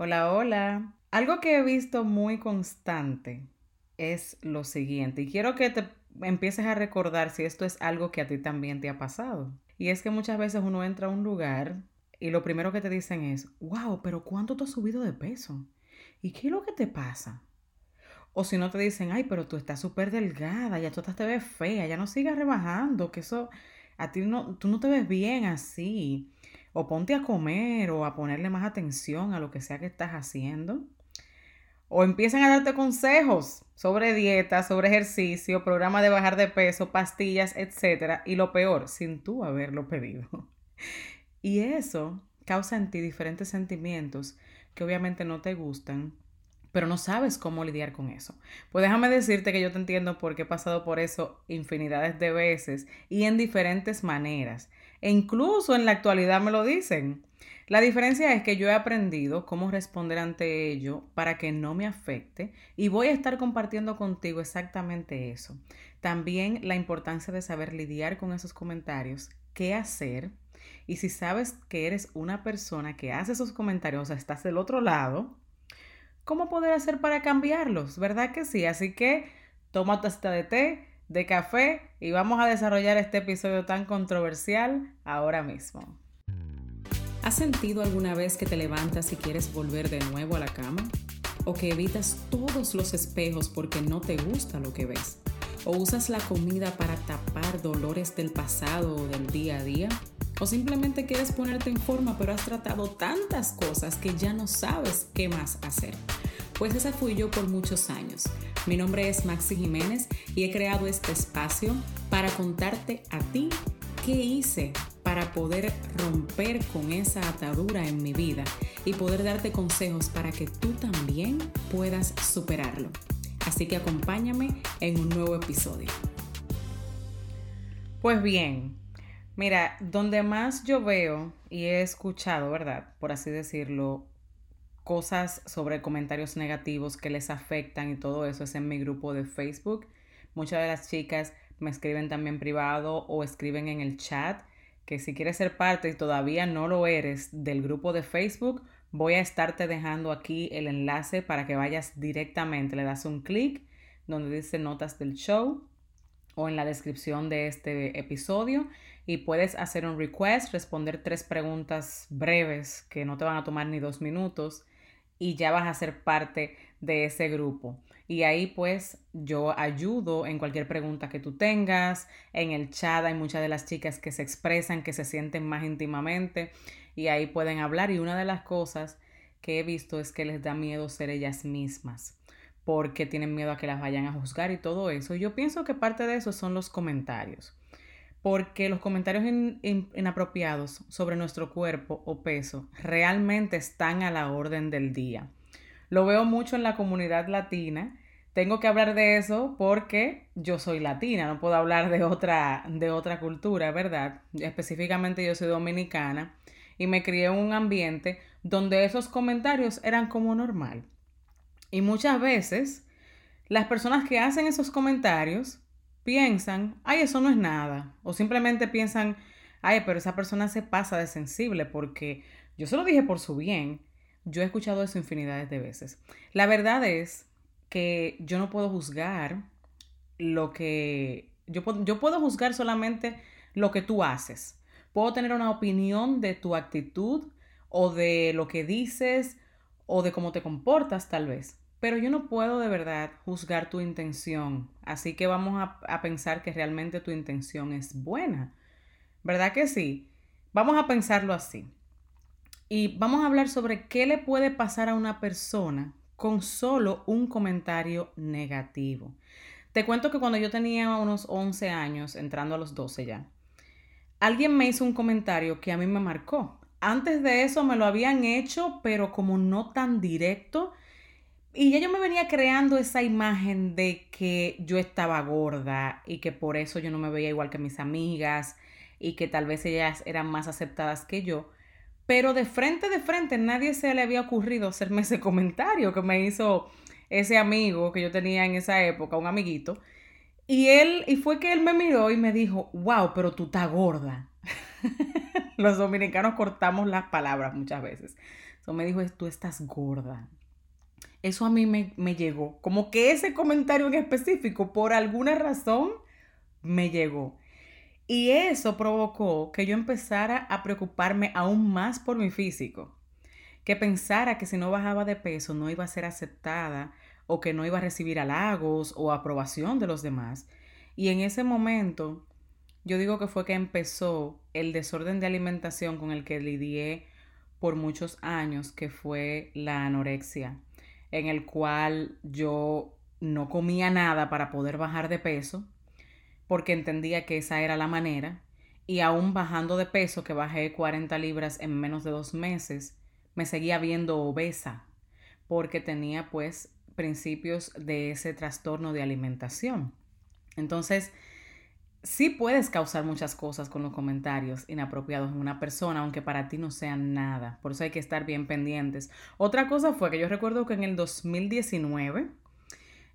Hola, hola. Algo que he visto muy constante es lo siguiente, y quiero que te empieces a recordar si esto es algo que a ti también te ha pasado. Y es que muchas veces uno entra a un lugar y lo primero que te dicen es, wow, pero ¿cuánto tú has subido de peso? ¿Y qué es lo que te pasa? O si no te dicen, ay, pero tú estás súper delgada, ya tú te ves fea, ya no sigas rebajando, que eso, a ti no, tú no te ves bien así. O ponte a comer o a ponerle más atención a lo que sea que estás haciendo. O empiezan a darte consejos sobre dieta, sobre ejercicio, programa de bajar de peso, pastillas, etc. Y lo peor, sin tú haberlo pedido. Y eso causa en ti diferentes sentimientos que obviamente no te gustan, pero no sabes cómo lidiar con eso. Pues déjame decirte que yo te entiendo porque he pasado por eso infinidades de veces y en diferentes maneras. E incluso en la actualidad me lo dicen. La diferencia es que yo he aprendido cómo responder ante ello para que no me afecte y voy a estar compartiendo contigo exactamente eso. También la importancia de saber lidiar con esos comentarios, qué hacer y si sabes que eres una persona que hace esos comentarios, o sea, estás del otro lado, ¿cómo poder hacer para cambiarlos? ¿Verdad que sí? Así que toma tu de té, de café y vamos a desarrollar este episodio tan controversial ahora mismo. ¿Has sentido alguna vez que te levantas y quieres volver de nuevo a la cama? ¿O que evitas todos los espejos porque no te gusta lo que ves? ¿O usas la comida para tapar dolores del pasado o del día a día? ¿O simplemente quieres ponerte en forma pero has tratado tantas cosas que ya no sabes qué más hacer? Pues esa fui yo por muchos años. Mi nombre es Maxi Jiménez y he creado este espacio para contarte a ti qué hice para poder romper con esa atadura en mi vida y poder darte consejos para que tú también puedas superarlo. Así que acompáñame en un nuevo episodio. Pues bien, mira, donde más yo veo y he escuchado, ¿verdad? Por así decirlo, cosas sobre comentarios negativos que les afectan y todo eso es en mi grupo de Facebook. Muchas de las chicas me escriben también privado o escriben en el chat que si quieres ser parte y todavía no lo eres del grupo de Facebook, voy a estarte dejando aquí el enlace para que vayas directamente. Le das un clic donde dice notas del show o en la descripción de este episodio y puedes hacer un request, responder tres preguntas breves que no te van a tomar ni dos minutos y ya vas a ser parte de ese grupo. Y ahí pues yo ayudo en cualquier pregunta que tú tengas. En el chat hay muchas de las chicas que se expresan, que se sienten más íntimamente y ahí pueden hablar. Y una de las cosas que he visto es que les da miedo ser ellas mismas porque tienen miedo a que las vayan a juzgar y todo eso. Y yo pienso que parte de eso son los comentarios. Porque los comentarios inapropiados sobre nuestro cuerpo o peso realmente están a la orden del día. Lo veo mucho en la comunidad latina. Tengo que hablar de eso porque yo soy latina, no puedo hablar de otra, de otra cultura, ¿verdad? Específicamente yo soy dominicana y me crié en un ambiente donde esos comentarios eran como normal. Y muchas veces las personas que hacen esos comentarios piensan, ay, eso no es nada. O simplemente piensan, ay, pero esa persona se pasa de sensible porque yo se lo dije por su bien. Yo he escuchado eso infinidades de veces. La verdad es que yo no puedo juzgar lo que... Yo, yo puedo juzgar solamente lo que tú haces. Puedo tener una opinión de tu actitud o de lo que dices o de cómo te comportas tal vez. Pero yo no puedo de verdad juzgar tu intención. Así que vamos a, pensar que realmente tu intención es buena. ¿Verdad que sí? Vamos a pensarlo así. Y vamos a hablar sobre qué le puede pasar a una persona con solo un comentario negativo. Te cuento que cuando yo tenía unos 11 años, entrando a los 12 ya, alguien me hizo un comentario que a mí me marcó. Antes de eso me lo habían hecho, pero como no tan directo. Y ya yo me venía creando esa imagen de que yo estaba gorda y que por eso yo no me veía igual que mis amigas y que tal vez ellas eran más aceptadas que yo. Pero de frente, de frente, nadie se le había ocurrido hacerme ese comentario que me hizo ese amigo que yo tenía en esa época, un amiguito. Y él, y fue que él me miró y me dijo, wow, pero tú estás gorda. Los dominicanos cortamos las palabras muchas veces. Entonces me dijo, tú estás gorda. Eso a mí me, me llegó. Como que ese comentario en específico, por alguna razón, me llegó. Y eso provocó que yo empezara a preocuparme aún más por mi físico. Que pensara que si no bajaba de peso no iba a ser aceptada o que no iba a recibir halagos o aprobación de los demás. Y en ese momento, yo digo que fue que empezó el desorden de alimentación con el que lidié por muchos años, que fue la anorexia, en el cual yo no comía nada para poder bajar de peso porque entendía que esa era la manera. Y aún bajando de peso, que bajé 40 libras en menos de dos meses, me seguía viendo obesa porque tenía pues principios de ese trastorno de alimentación. Entonces, sí puedes causar muchas cosas con los comentarios inapropiados en una persona, aunque para ti no sean nada. Por eso hay que estar bien pendientes. Otra cosa fue que yo recuerdo que en el 2019,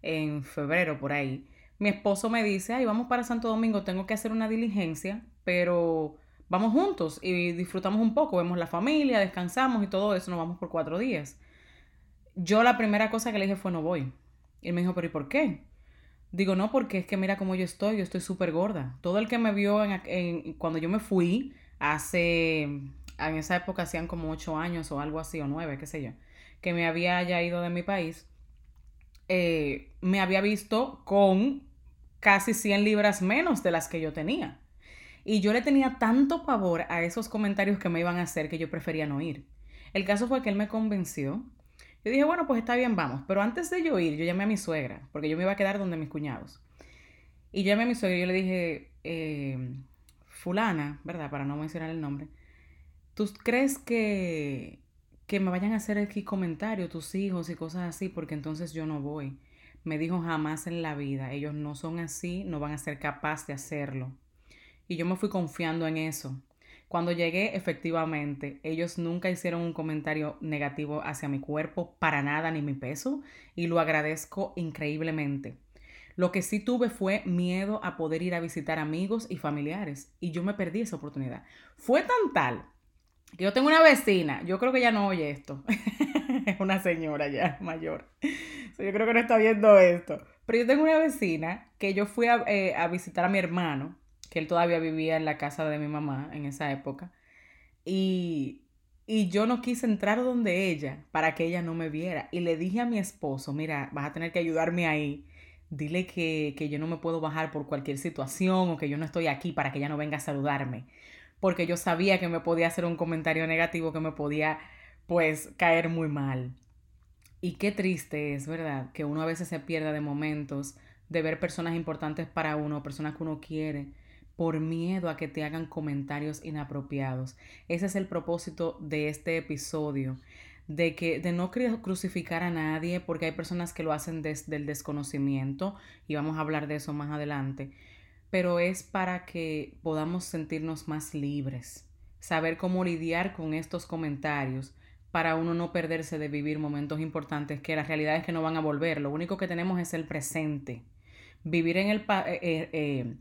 en febrero por ahí, mi esposo me dice, ay, vamos para Santo Domingo, tengo que hacer una diligencia, pero vamos juntos y disfrutamos un poco, vemos la familia, descansamos y todo eso, nos vamos por cuatro días. Yo la primera cosa que le dije fue, no voy. Y él me dijo, pero ¿y por qué? Digo, no, porque es que mira cómo yo estoy, yo estoy súper gorda. Todo el que me vio en, cuando yo me fui, hace, en esa época hacían como ocho años o algo así, o nueve, qué sé yo, que me había ya ido de mi país, eh, me había visto con casi 100 libras menos de las que yo tenía. Y yo le tenía tanto pavor a esos comentarios que me iban a hacer que yo prefería no ir. El caso fue que él me convenció. Yo dije, bueno, pues está bien, vamos. Pero antes de yo ir, yo llamé a mi suegra, porque yo me iba a quedar donde mis cuñados. Y llamé a mi suegra y yo le dije, eh, fulana, ¿verdad? Para no mencionar el nombre. ¿Tú crees que que me vayan a hacer aquí comentarios tus hijos y cosas así, porque entonces yo no voy. Me dijo jamás en la vida, ellos no son así, no van a ser capaces de hacerlo. Y yo me fui confiando en eso. Cuando llegué, efectivamente, ellos nunca hicieron un comentario negativo hacia mi cuerpo, para nada, ni mi peso, y lo agradezco increíblemente. Lo que sí tuve fue miedo a poder ir a visitar amigos y familiares, y yo me perdí esa oportunidad. Fue tan tal yo tengo una vecina, yo creo que ya no oye esto. es una señora ya mayor. yo creo que no está viendo esto. Pero yo tengo una vecina que yo fui a, eh, a, visitar a mi hermano, que él todavía vivía en la casa de mi mamá en esa época. Y, y yo no quise entrar donde ella para que ella no me viera. Y le dije a mi esposo, mira, vas a tener que ayudarme ahí. Dile que, que yo no me puedo bajar por cualquier situación o que yo no estoy aquí para que ella no venga a saludarme porque yo sabía que me podía hacer un comentario negativo que me podía pues caer muy mal. Y qué triste es, ¿verdad? Que uno a veces se pierda de momentos de ver personas importantes para uno, personas que uno quiere, por miedo a que te hagan comentarios inapropiados. Ese es el propósito de este episodio, de que de no crucificar a nadie, porque hay personas que lo hacen desde el desconocimiento y vamos a hablar de eso más adelante pero es para que podamos sentirnos más libres, saber cómo lidiar con estos comentarios para uno no perderse de vivir momentos importantes que la realidad es que no van a volver. Lo único que tenemos es el presente. Vivir en el eh, eh, eh,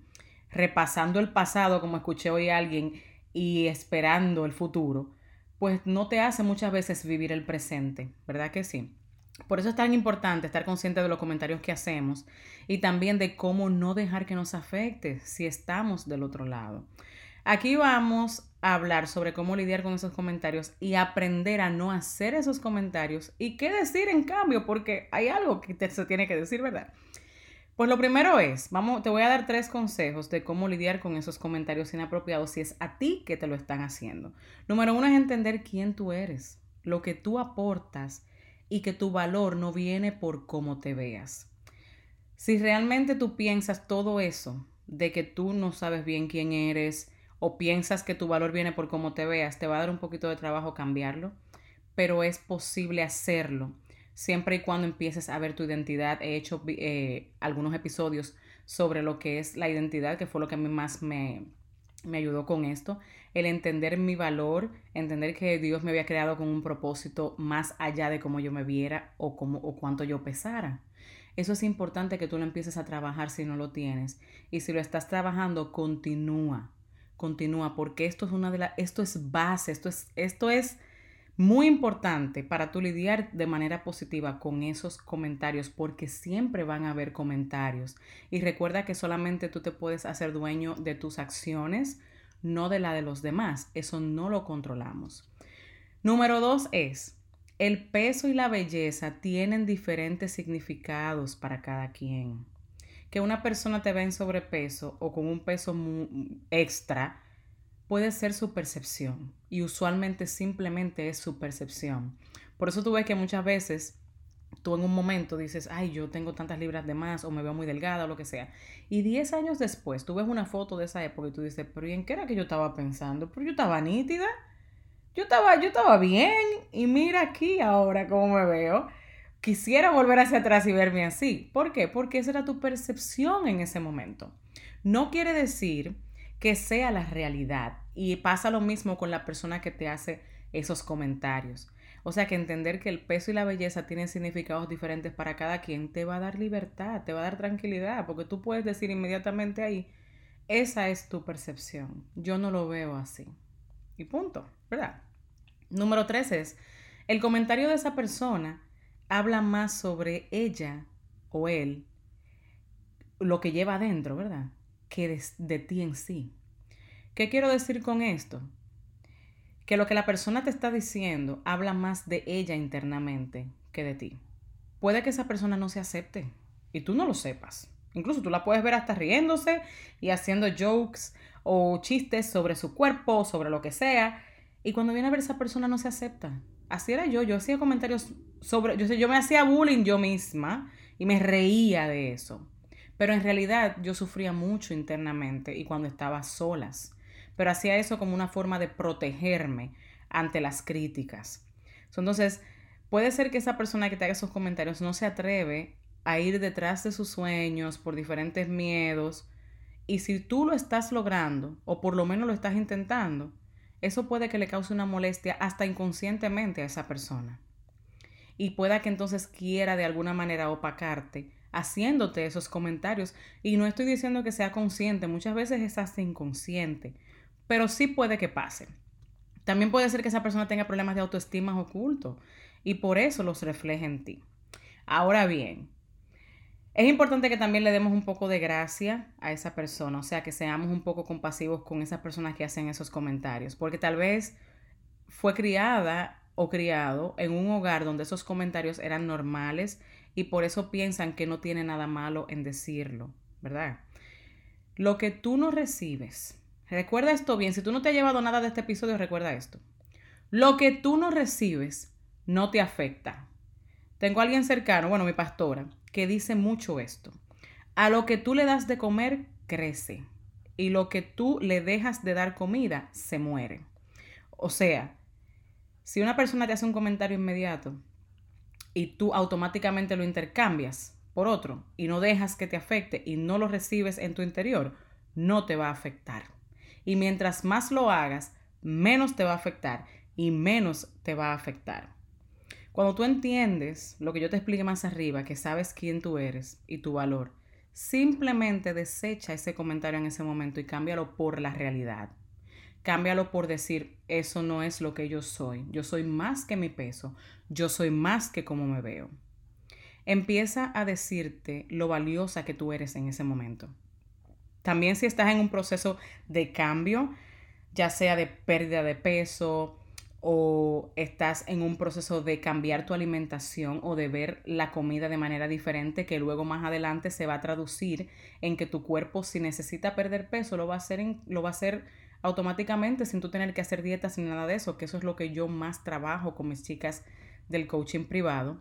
repasando el pasado, como escuché hoy a alguien, y esperando el futuro, pues no te hace muchas veces vivir el presente, ¿verdad que sí? Por eso es tan importante estar consciente de los comentarios que hacemos y también de cómo no dejar que nos afecte si estamos del otro lado. Aquí vamos a hablar sobre cómo lidiar con esos comentarios y aprender a no hacer esos comentarios y qué decir en cambio, porque hay algo que se tiene que decir, ¿verdad? Pues lo primero es, vamos, te voy a dar tres consejos de cómo lidiar con esos comentarios inapropiados si es a ti que te lo están haciendo. Número uno es entender quién tú eres, lo que tú aportas y que tu valor no viene por cómo te veas. Si realmente tú piensas todo eso, de que tú no sabes bien quién eres o piensas que tu valor viene por cómo te veas, te va a dar un poquito de trabajo cambiarlo, pero es posible hacerlo siempre y cuando empieces a ver tu identidad. He hecho eh, algunos episodios sobre lo que es la identidad, que fue lo que a mí más me, me ayudó con esto, el entender mi valor, entender que Dios me había creado con un propósito más allá de cómo yo me viera o, cómo, o cuánto yo pesara. Eso es importante que tú lo empieces a trabajar si no lo tienes. Y si lo estás trabajando, continúa, continúa, porque esto es una de las, esto es base, esto es, esto es Muy importante para tú lidiar de manera positiva con esos comentarios porque siempre van a haber comentarios. Y recuerda que solamente tú te puedes hacer dueño de tus acciones, no de la de los demás. Eso no lo controlamos. Número dos es, el peso y la belleza tienen diferentes significados para cada quien. Que una persona te ve en sobrepeso o con un peso extra puede ser su percepción y usualmente simplemente es su percepción. Por eso tú ves que muchas veces tú en un momento dices, ay, yo tengo tantas libras de más o me veo muy delgada o lo que sea. Y 10 años después tú ves una foto de esa época y tú dices, pero ¿y en qué era que yo estaba pensando? Pero yo estaba nítida, yo estaba, yo estaba bien y mira aquí ahora cómo me veo. Quisiera volver hacia atrás y verme así. ¿Por qué? Porque esa era tu percepción en ese momento. No quiere decir que sea la realidad. Y pasa lo mismo con la persona que te hace esos comentarios. O sea que entender que el peso y la belleza tienen significados diferentes para cada quien te va a dar libertad, te va a dar tranquilidad, porque tú puedes decir inmediatamente ahí, esa es tu percepción, yo no lo veo así. Y punto, ¿verdad? Número tres es, el comentario de esa persona habla más sobre ella o él, lo que lleva adentro, ¿verdad? Que de, de ti en sí. ¿Qué quiero decir con esto? Que lo que la persona te está diciendo habla más de ella internamente que de ti. Puede que esa persona no se acepte y tú no lo sepas. Incluso tú la puedes ver hasta riéndose y haciendo jokes o chistes sobre su cuerpo, sobre lo que sea. Y cuando viene a ver esa persona no se acepta. Así era yo. Yo hacía comentarios sobre... Yo, yo me hacía bullying yo misma y me reía de eso. Pero en realidad yo sufría mucho internamente y cuando estaba solas pero hacía eso como una forma de protegerme ante las críticas. Entonces, puede ser que esa persona que te haga esos comentarios no se atreve a ir detrás de sus sueños por diferentes miedos. Y si tú lo estás logrando, o por lo menos lo estás intentando, eso puede que le cause una molestia hasta inconscientemente a esa persona. Y pueda que entonces quiera de alguna manera opacarte haciéndote esos comentarios. Y no estoy diciendo que sea consciente, muchas veces es hasta inconsciente pero sí puede que pase. También puede ser que esa persona tenga problemas de autoestima ocultos y por eso los refleje en ti. Ahora bien, es importante que también le demos un poco de gracia a esa persona, o sea, que seamos un poco compasivos con esas personas que hacen esos comentarios, porque tal vez fue criada o criado en un hogar donde esos comentarios eran normales y por eso piensan que no tiene nada malo en decirlo, ¿verdad? Lo que tú no recibes Recuerda esto bien, si tú no te has llevado nada de este episodio, recuerda esto. Lo que tú no recibes no te afecta. Tengo a alguien cercano, bueno, mi pastora, que dice mucho esto. A lo que tú le das de comer, crece. Y lo que tú le dejas de dar comida, se muere. O sea, si una persona te hace un comentario inmediato y tú automáticamente lo intercambias por otro y no dejas que te afecte y no lo recibes en tu interior, no te va a afectar. Y mientras más lo hagas, menos te va a afectar y menos te va a afectar. Cuando tú entiendes lo que yo te expliqué más arriba, que sabes quién tú eres y tu valor, simplemente desecha ese comentario en ese momento y cámbialo por la realidad. Cámbialo por decir, eso no es lo que yo soy. Yo soy más que mi peso. Yo soy más que como me veo. Empieza a decirte lo valiosa que tú eres en ese momento. También si estás en un proceso de cambio, ya sea de pérdida de peso o estás en un proceso de cambiar tu alimentación o de ver la comida de manera diferente que luego más adelante se va a traducir en que tu cuerpo si necesita perder peso lo va a hacer lo va a hacer automáticamente sin tú tener que hacer dietas ni nada de eso, que eso es lo que yo más trabajo con mis chicas del coaching privado.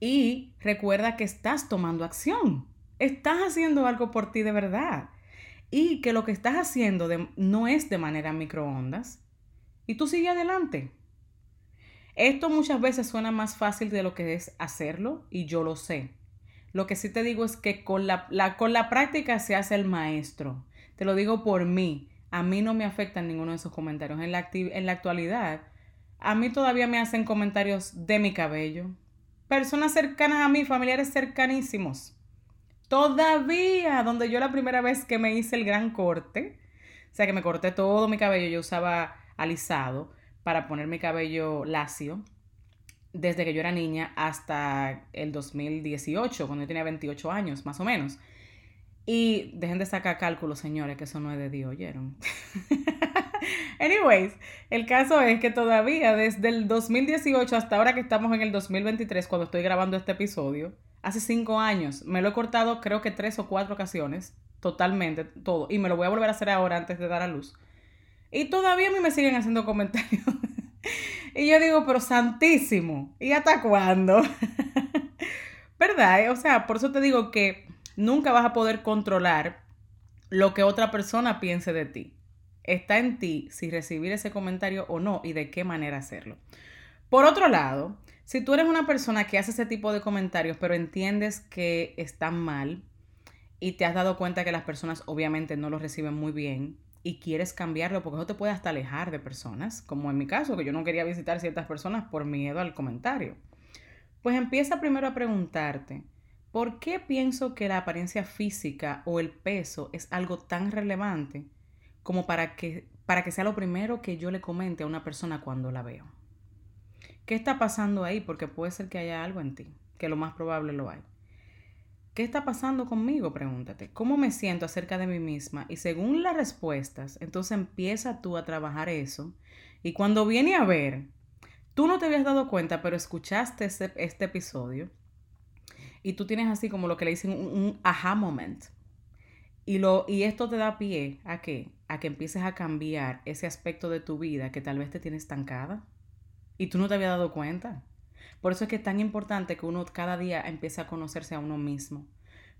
Y recuerda que estás tomando acción estás haciendo algo por ti de verdad y que lo que estás haciendo no es de manera microondas y tú sigue adelante. Esto muchas veces suena más fácil de lo que es hacerlo y yo lo sé. Lo que sí te digo es que con la, con la práctica se hace el maestro. Te lo digo por mí. A mí no me afectan ninguno de esos comentarios. En la, en la actualidad, a mí todavía me hacen comentarios de mi cabello. Personas cercanas a mí, familiares cercanísimos Todavía, donde yo la primera vez que me hice el gran corte, o sea que me corté todo mi cabello, yo usaba alisado, para poner mi cabello lacio desde que yo era niña hasta el 2018, cuando yo tenía 28 años, más o menos. Y dejen de sacar cálculos, señores, que eso no es de Dios, ¿oyeron? Anyways, el caso es que todavía desde el 2018 hasta ahora que estamos en el 2023, cuando estoy grabando este episodio, hace cinco años, me lo he cortado creo que tres o cuatro ocasiones, totalmente, todo. Y me lo voy a volver a hacer ahora antes de dar a luz. Y todavía a mí me siguen haciendo comentarios. y yo digo, pero santísimo, ¿y hasta cuándo? ¿Verdad? O sea, por eso te digo que nunca vas a poder controlar lo que otra persona piense de ti. Está en ti si recibir ese comentario o no y de qué manera hacerlo. Por otro lado, si tú eres una persona que hace ese tipo de comentarios, pero entiendes que están mal y te has dado cuenta que las personas obviamente no lo reciben muy bien y quieres cambiarlo, porque eso te puede hasta alejar de personas, como en mi caso, que yo no quería visitar ciertas personas por miedo al comentario. Pues empieza primero a preguntarte, ¿por qué pienso que la apariencia física o el peso es algo tan relevante como para que, para que sea lo primero que yo le comente a una persona cuando la veo? ¿Qué está pasando ahí? Porque puede ser que haya algo en ti, que lo más probable lo hay. ¿Qué está pasando conmigo? Pregúntate. ¿Cómo me siento acerca de mí misma? Y según las respuestas, entonces empieza tú a trabajar eso. Y cuando viene a ver, tú no te habías dado cuenta, pero escuchaste este, este episodio y tú tienes así como lo que le dicen un, un, aha moment. Y, lo, y esto te da pie a qué? A que empieces a cambiar ese aspecto de tu vida que tal vez te tiene estancada y tú no te habías dado cuenta. Por eso es que es tan importante que uno cada día empiece a conocerse a uno mismo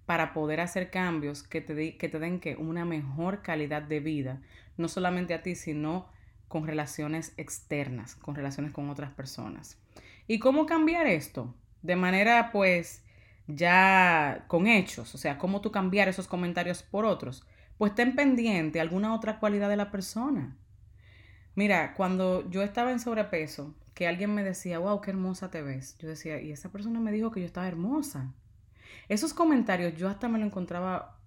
para poder hacer cambios que te, que te den una mejor calidad de vida, no solamente a ti, sino con relaciones externas, con relaciones con otras personas. ¿Y cómo cambiar esto? De manera pues ya con hechos, o sea, cómo tú cambiar esos comentarios por otros. Pues ten pendiente alguna otra cualidad de la persona. Mira, cuando yo estaba en sobrepeso, que alguien me decía, wow, qué hermosa te ves. Yo decía, y esa persona me dijo que yo estaba hermosa. Esos comentarios yo hasta me lo encontraba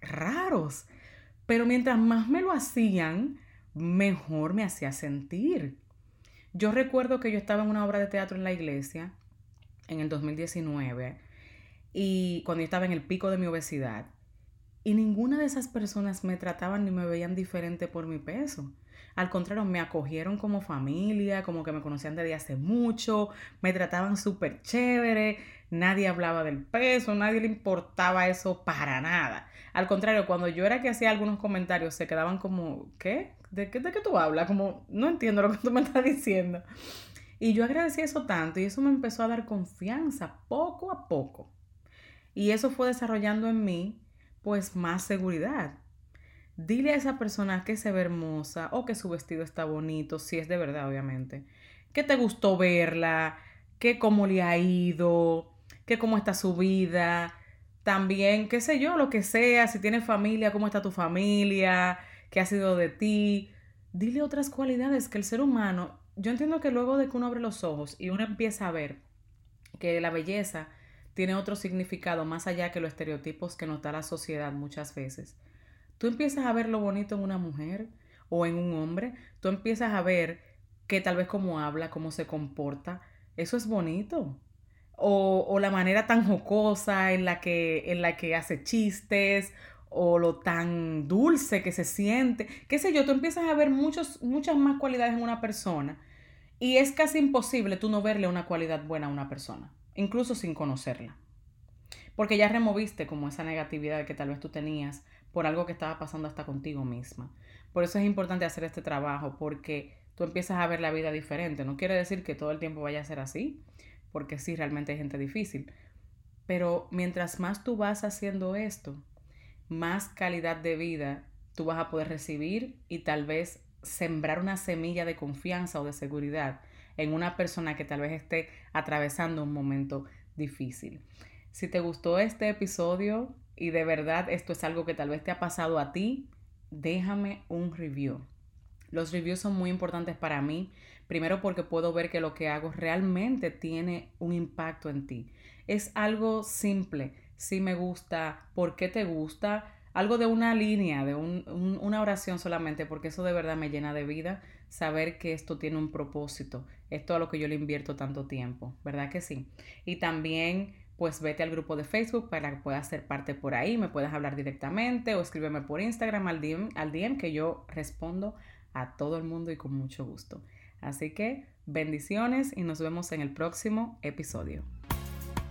raros, pero mientras más me lo hacían, mejor me hacía sentir. Yo recuerdo que yo estaba en una obra de teatro en la iglesia en el 2019 y cuando yo estaba en el pico de mi obesidad y ninguna de esas personas me trataban ni me veían diferente por mi peso. Al contrario, me acogieron como familia, como que me conocían desde hace mucho, me trataban súper chévere, nadie hablaba del peso, nadie le importaba eso para nada. Al contrario, cuando yo era que hacía algunos comentarios, se quedaban como, ¿qué? ¿De qué, de qué tú hablas? Como, no entiendo lo que tú me estás diciendo. Y yo agradecí eso tanto y eso me empezó a dar confianza poco a poco. Y eso fue desarrollando en mí, pues, más seguridad Dile a esa persona que se ve hermosa o que su vestido está bonito, si es de verdad, obviamente. Que te gustó verla, que cómo le ha ido, que cómo está su vida. También, qué sé yo, lo que sea, si tienes familia, cómo está tu familia, qué ha sido de ti. Dile otras cualidades que el ser humano, yo entiendo que luego de que uno abre los ojos y uno empieza a ver que la belleza tiene otro significado más allá que los estereotipos que nos da la sociedad muchas veces. Tú empiezas a ver lo bonito en una mujer o en un hombre, tú empiezas a ver que tal vez cómo habla, cómo se comporta, eso es bonito. O, o, la manera tan jocosa en la, que, en la que hace chistes, o lo tan dulce que se siente, qué sé yo, tú empiezas a ver muchos, muchas más cualidades en una persona y es casi imposible tú no verle una cualidad buena a una persona, incluso sin conocerla. Porque ya removiste como esa negatividad que tal vez tú tenías por algo que estaba pasando hasta contigo misma. Por eso es importante hacer este trabajo, porque tú empiezas a ver la vida diferente. No quiere decir que todo el tiempo vaya a ser así, porque sí, realmente hay gente difícil. Pero mientras más tú vas haciendo esto, más calidad de vida tú vas a poder recibir y tal vez sembrar una semilla de confianza o de seguridad en una persona que tal vez esté atravesando un momento difícil. Si te gustó este episodio, y de verdad esto es algo que tal vez te ha pasado a ti, déjame un review. Los reviews son muy importantes para mí, primero porque puedo ver que lo que hago realmente tiene un impacto en ti. Es algo simple, si me gusta, por qué te gusta, algo de una línea, de una oración solamente, porque eso de verdad me llena de vida saber que esto tiene un propósito, esto a lo que yo le invierto tanto tiempo, ¿verdad que sí? Y también pues vete al grupo de Facebook para que puedas ser parte por ahí, me puedas hablar directamente o escríbeme por Instagram al DM, al que yo respondo a todo el mundo y con mucho gusto. Así que bendiciones y nos vemos en el próximo episodio.